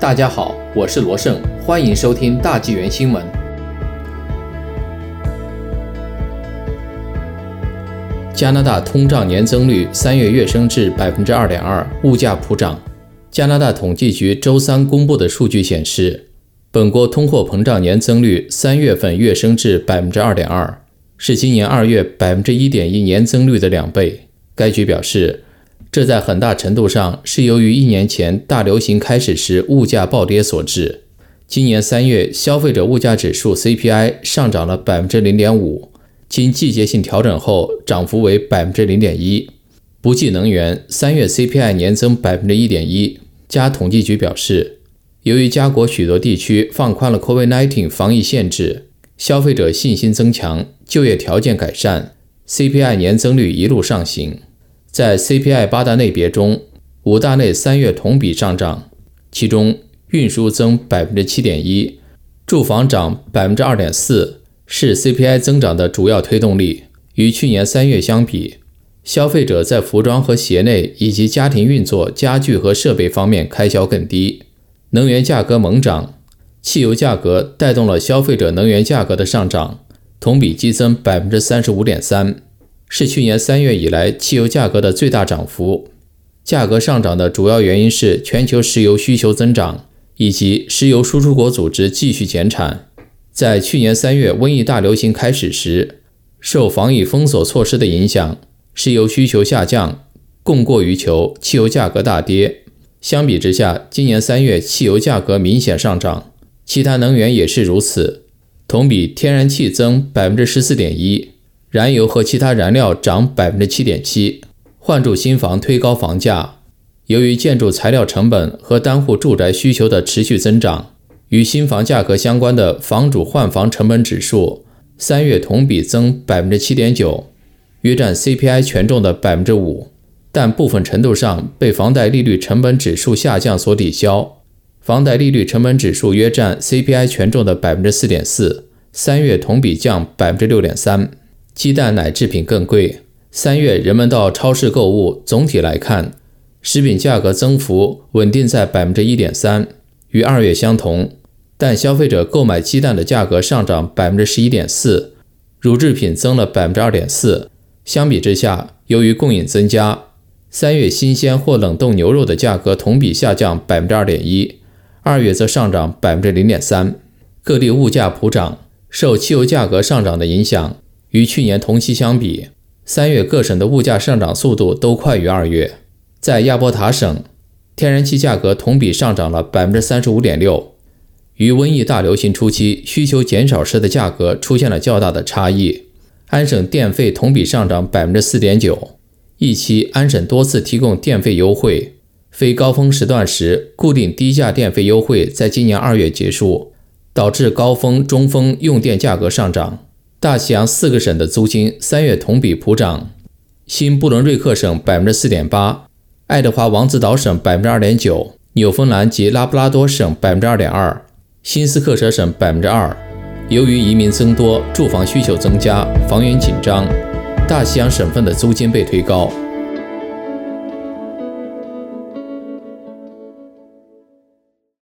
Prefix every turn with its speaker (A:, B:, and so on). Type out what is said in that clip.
A: 大家好，我是罗胜，欢迎收听大纪元新闻。加拿大通胀年增率三月跃升至百分之二点二，物价普涨。加拿大统计局周三公布的数据显示，本国通货膨胀年增率三月份跃升至百分之二点二，是今年二月百分之一点一年增率的两倍。该局表示。这在很大程度上是由于一年前大流行开始时物价暴跌所致。今年三月，消费者物价指数 CPI 上涨了百分之零点五，经季节性调整后，涨幅为百分之零点一。不计能源，三月 CPI 年增百分之一点一。加统计局表示，由于加国许多地区放宽了 COVID-19 防疫限制，消费者信心增强，就业条件改善，CPI 年增率一路上行。在 CPI 八大类别中，五大类三月同比上涨，其中运输增百分之七点一，住房涨百分之二点四，是 CPI 增长的主要推动力。与去年三月相比，消费者在服装和鞋类以及家庭运作、家具和设备方面开销更低。能源价格猛涨，汽油价格带动了消费者能源价格的上涨，同比激增百分之三十五点三。是去年三月以来汽油价格的最大涨幅。价格上涨的主要原因是全球石油需求增长以及石油输出国组织继续减产。在去年三月瘟疫大流行开始时，受防疫封锁措施的影响，石油需求下降，供过于求，汽油价格大跌。相比之下，今年三月汽油价格明显上涨，其他能源也是如此。同比，天然气增百分之十四点一。燃油和其他燃料涨百分之七点七，换住新房推高房价。由于建筑材料成本和单户住宅需求的持续增长，与新房价格相关的房主换房成本指数三月同比增百分之七点九，约占 CPI 权重的百分之五，但部分程度上被房贷利率成本指数下降所抵消。房贷利率成本指数约占 CPI 权重的百分之四点四，三月同比降百分之六点三。鸡蛋奶制品更贵。三月人们到超市购物，总体来看，食品价格增幅稳定在百分之一点三，与二月相同。但消费者购买鸡蛋的价格上涨百分之十一点四，乳制品增了百分之二点四。相比之下，由于供应增加，三月新鲜或冷冻牛肉的价格同比下降百分之二点一，二月则上涨百分之零点三。各地物价普涨，受汽油价格上涨的影响。与去年同期相比，三月各省的物价上涨速度都快于二月。在亚伯塔省，天然气价格同比上涨了百分之三十五点六，与瘟疫大流行初期需求减少时的价格出现了较大的差异。安省电费同比上涨百分之四点九，一期安省多次提供电费优惠，非高峰时段时固定低价电费优惠在今年二月结束，导致高峰、中峰用电价格上涨。大西洋四个省的租金三月同比普涨：新布伦瑞克省百分之四点八，爱德华王子岛省百分之二点九，纽芬兰及拉布拉多省百分之二点二，新斯克舍省百分之二。由于移民增多，住房需求增加，房源紧张，大西洋省份的租金被推高。